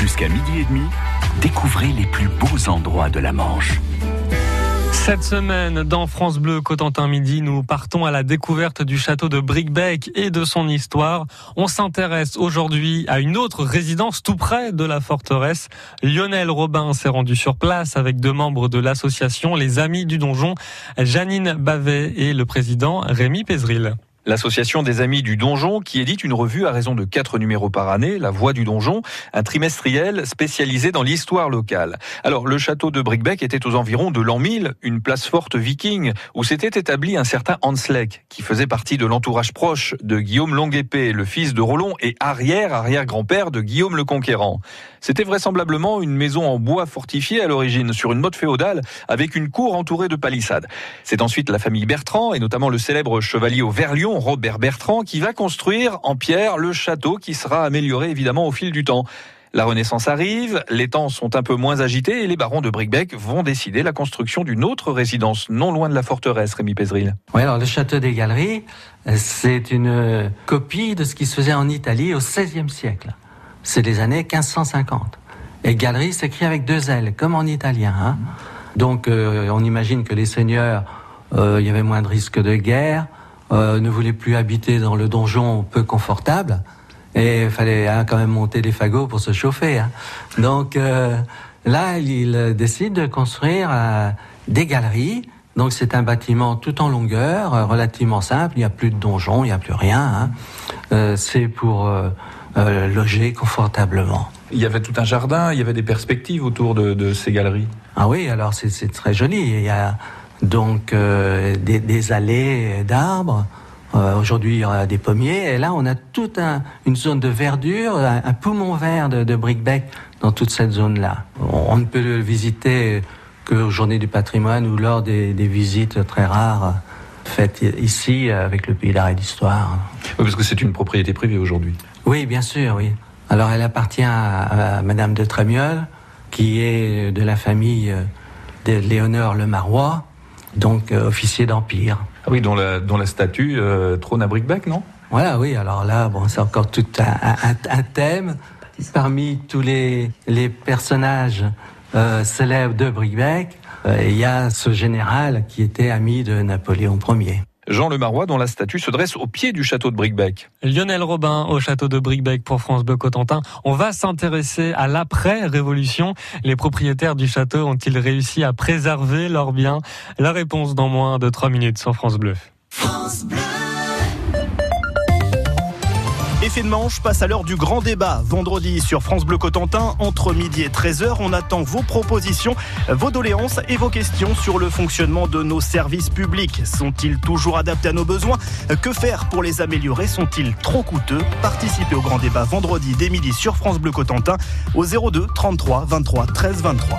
Jusqu'à midi et demi, découvrez les plus beaux endroits de la Manche. Cette semaine, dans France Bleu Cotentin Midi, nous partons à la découverte du château de Bricbec et de son histoire. On s'intéresse aujourd'hui à une autre résidence tout près de la forteresse. Lionel Robin s'est rendu sur place avec deux membres de l'association Les Amis du Donjon, Janine Bavet et le président Rémi Pézril. L'association des Amis du Donjon qui édite une revue à raison de quatre numéros par année, La Voix du Donjon, un trimestriel spécialisé dans l'histoire locale. Alors, le château de Bricbec était aux environs de l'an 1000, une place forte viking, où s'était établi un certain Hanslek, qui faisait partie de l'entourage proche de Guillaume Longuepée, le fils de Rollon et arrière-arrière-grand-père de Guillaume le Conquérant. C'était vraisemblablement une maison en bois fortifiée à l'origine, sur une motte féodale, avec une cour entourée de palissades. C'est ensuite la famille Bertrand, et notamment le célèbre chevalier au Verlion, Robert Bertrand, qui va construire en pierre le château qui sera amélioré évidemment au fil du temps. La Renaissance arrive, les temps sont un peu moins agités et les barons de Bricbec vont décider la construction d'une autre résidence non loin de la forteresse, Rémi Pézril. Oui, alors le château des Galeries, euh, c'est une euh, copie de ce qui se faisait en Italie au XVIe siècle. C'est des années 1550. Et Galerie s'écrit avec deux L, comme en italien. Hein. Donc euh, on imagine que les seigneurs, il y avait moins de risques de guerre, ne voulaient plus habiter dans le donjon peu confortable. Et il fallait hein, quand même monter des fagots pour se chauffer. Hein. Donc euh, là, il décide de construire euh, des galeries. Donc c'est un bâtiment tout en longueur, euh, relativement simple. Il n'y a plus de donjon, il n'y a plus rien. Hein. c'est pour loger confortablement. Il y avait tout un jardin, il y avait des perspectives autour de, de ces galeries. Ah oui, alors c'est très joli. Il y a donc des, des allées d'arbres. Euh, aujourd'hui, il y a des pommiers. Et là, on a toute une zone de verdure, un, poumon vert de, de brickbeck dans toute cette zone-là. On, ne peut le visiter qu'aux journées du patrimoine ou lors des, visites très rares faites ici avec le Pays d'art et d'histoire. Oui, parce que c'est une propriété privée aujourd'hui. Oui, bien sûr, oui. Alors, elle appartient à, Madame de Trémiol, qui est de la famille de Léonore Le Marois, donc euh, officier d'Empire. Ah oui, dont la, dont la statue euh, trône à Brickbeck, non? Voilà, oui. Alors là, bon, c'est encore tout un, un, thème. Parmi tous les, les personnages euh, célèbres de Brickbeck, euh, il y a ce général qui était ami de Napoléon Ier. Jean Le Marois, dont la statue se dresse au pied du château de Bricbec. Lionel Robin au château de Bricbec pour France Bleu Cotentin. On va s'intéresser à l'après-révolution. Les propriétaires du château ont-ils réussi à préserver leurs biens? La réponse dans moins de 3 minutes sur France Bleu. France Bleu. Effet de manche passe à l'heure du grand débat. Vendredi sur France Bleu Cotentin, entre midi et 13h, on attend vos propositions, vos doléances et vos questions sur le fonctionnement de nos services publics. Sont-ils toujours adaptés à nos besoins? Que faire pour les améliorer? Sont-ils trop coûteux? Participez au grand débat vendredi dès midi sur France Bleu Cotentin au 02 33 23 13 23.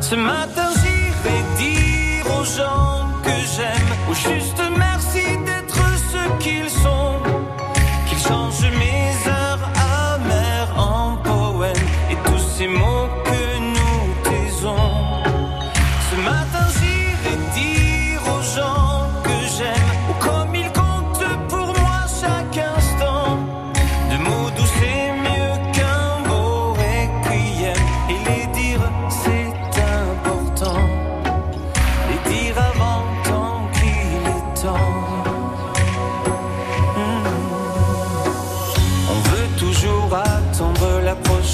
Ce matin j'irai dire aux gens que j'aime, au juste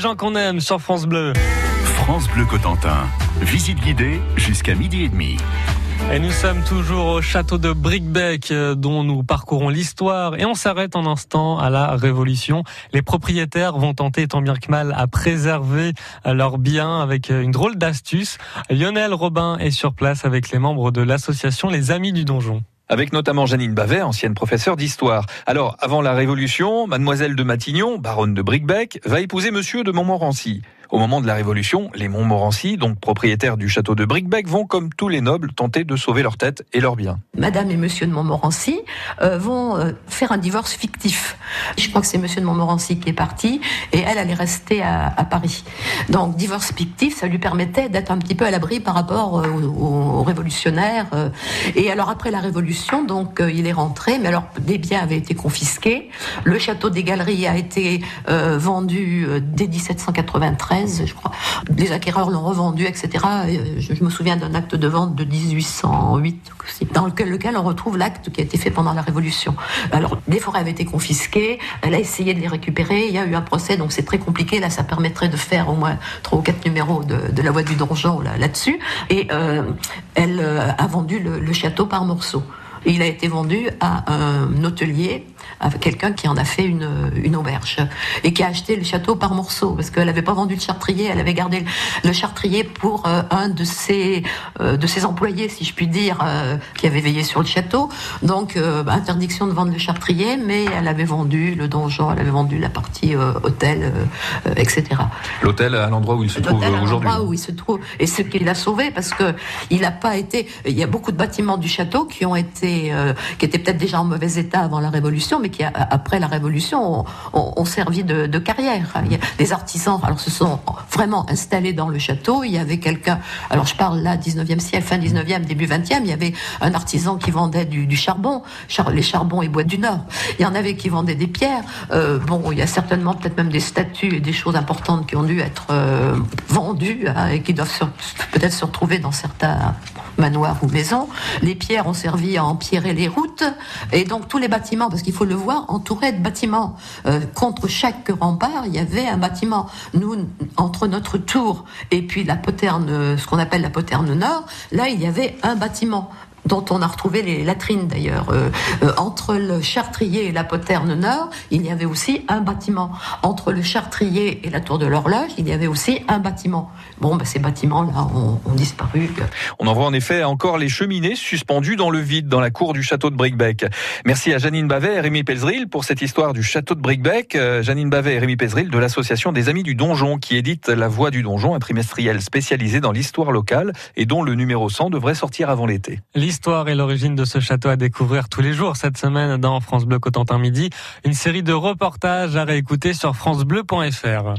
gens qu'on aime sur France Bleu. France Bleu Cotentin. Visite guidée jusqu'à midi et demi. Et nous sommes toujours au château de Brickbeck euh, dont nous parcourons l'histoire et on s'arrête un instant à la Révolution. Les propriétaires vont tenter tant bien que mal à préserver euh, leurs biens avec euh, une drôle d'astuce. Lionel Robin est sur place avec les membres de l'association Les Amis du Donjon. Avec notamment Janine Bavet, ancienne professeure d'histoire. Alors, avant la Révolution, mademoiselle de Matignon, baronne de Bricbec, va épouser monsieur de Montmorency. Au moment de la Révolution, les Montmorency, donc propriétaires du château de Bricbec, vont, comme tous les nobles, tenter de sauver leur tête et leurs biens. Madame et Monsieur de Montmorency euh, vont euh, faire un divorce fictif. Je crois que c'est Monsieur de Montmorency qui est parti et elle, elle est restée à, Paris. Donc divorce fictif, ça lui permettait d'être un petit peu à l'abri par rapport euh, aux, aux révolutionnaires. Et alors après la Révolution, donc il est rentré, mais alors des biens avaient été confisqués. Le château des Galeries a été vendu dès 1793, je crois. Les acquéreurs l'ont revendu, etc. Euh, Je, me souviens d'un acte de vente de 1808 aussi, dans lequel, on retrouve l'acte qui a été fait pendant la Révolution. Alors, les forêts avaient été confisquées, elle a essayé de les récupérer, il y a eu un procès, donc c'est très compliqué. Là, ça permettrait de faire au moins trois ou quatre numéros de, la voie du donjon là- là-dessus. Et euh, elle euh, a vendu le, le château par morceaux. Il a été vendu à un hôtelier, à quelqu'un qui en a fait une, une auberge et qui a acheté le château par morceaux parce qu'elle n'avait pas vendu le chartrier, elle avait gardé le, chartrier pour euh, un de ses euh, de ses employés, si je puis dire, euh, qui avait veillé sur le château. Donc interdiction de vendre le chartrier, mais elle avait vendu le donjon, elle avait vendu la partie hôtel, etc. L'hôtel à l'endroit où il se trouve aujourd'hui. où il se trouve. Et ce qui l'a sauvé, parce que il n'a pas été. Il y a beaucoup de bâtiments du château qui ont été, qui étaient peut-être déjà en mauvais état avant la Révolution, mais qui après la Révolution ont, servi de, carrière. Des artisans, alors se sont vraiment installés dans le château. Il y avait quelqu'un. Alors je parle là 19e siècle, fin 19e, début 20e. Il y avait un artisan qui vendait du, charbon, char- les charbons et bois du Nord. Il y en avait qui vendaient des pierres. Euh, bon, il y a certainement peut-être même des statues et des choses importantes qui ont dû être euh, vendues hein, et qui doivent peut-être se retrouver dans certains manoirs ou maisons. Les pierres ont servi à empierrer les routes et donc tous les bâtiments, parce qu'il faut le voir, entourés de bâtiments. Euh, contre chaque rempart, il y avait un bâtiment. Nous, entre notre tour et puis la poterne, ce qu'on appelle la poterne nord, là, il y avait un bâtiment dont on a retrouvé les latrines d'ailleurs. Euh, euh, entre le Chartrier et la Poterne Nord, il y avait aussi un bâtiment. Entre le Chartrier et la Tour de l'Horloge, il y avait aussi un bâtiment. Bon, ben, ces bâtiments-là ont, ont disparu. On en voit en effet encore les cheminées suspendues dans le vide dans la cour du château de Bricbec. Merci à Janine Bavet et Rémi Pelzril pour cette histoire du château de Bricbec. Euh, Janine Bavet et Rémi Pelzril de l'association des Amis du Donjon qui édite La Voix du Donjon, un trimestriel spécialisé dans l'histoire locale et dont le numéro 100 devrait sortir avant l'été. L'histoire et l'origine de ce château à découvrir tous les jours cette semaine dans France Bleu Cotentin Midi. Une série de reportages à réécouter sur francebleu.fr.